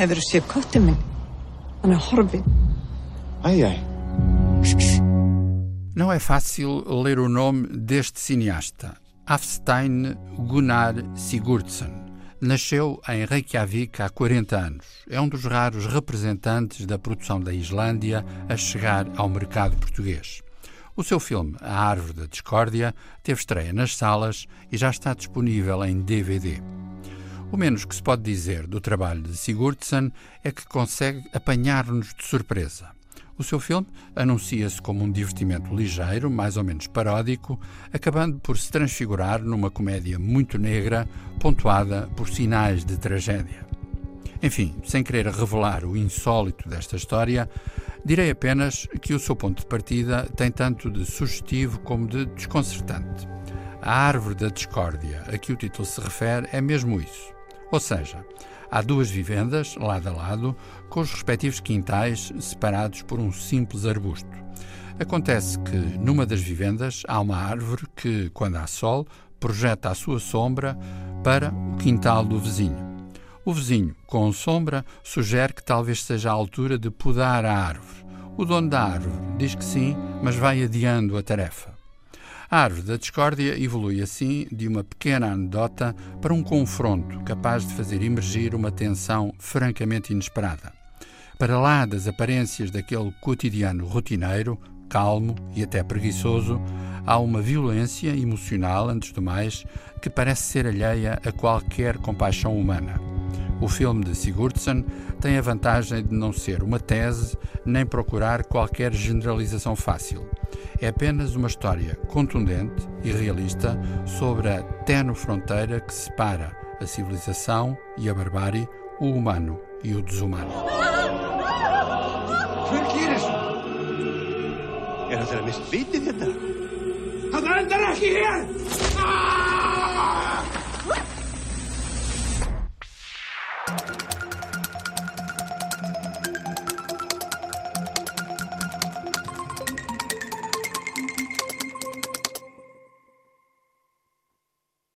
Hefur þú séð köttin minn? Hann er horfinn. Ai, ai. Não é fácil ler o nome deste cineasta, Hafstein Gunnar Sigurdsson. Nasceu em Reykjavik há 40 anos. É um dos raros representantes da produção da Islândia a chegar ao mercado português. O seu filme, A Árvore da Discórdia, teve estreia nas salas e já está disponível em DVD. O menos que se pode dizer do trabalho de Sigurdsson é que consegue apanhar-nos de surpresa. O seu filme anuncia-se como um divertimento ligeiro, mais ou menos paródico, acabando por se transfigurar numa comédia muito negra, pontuada por sinais de tragédia. Enfim, sem querer revelar o insólito desta história, direi apenas que o seu ponto de partida tem tanto de sugestivo como de desconcertante. A árvore da discórdia a que o título se refere é mesmo isso. Ou seja, Há duas vivendas, lado a lado, com os respectivos quintais separados por um simples arbusto. Acontece que, numa das vivendas, há uma árvore que, quando há sol, projeta a sua sombra para o quintal do vizinho. O vizinho, com sombra, sugere que talvez seja a altura de podar a árvore. O dono da árvore diz que sim, mas vai adiando a tarefa. A árvore da discórdia evolui assim de uma pequena anedota para um confronto capaz de fazer emergir uma tensão francamente inesperada. Para lá das aparências daquele cotidiano rotineiro, calmo e até preguiçoso, há uma violência emocional, antes do mais, que parece ser alheia a qualquer compaixão humana. O filme de Sigurdsson tem a vantagem de não ser uma tese nem procurar qualquer generalização fácil. É apenas uma história contundente e realista sobre a tenue fronteira que separa a civilização e a barbárie, o humano e o desumano. Hver gerir svo? Er það þeirra mist vitið þetta? Það endar ekki hér! Ah!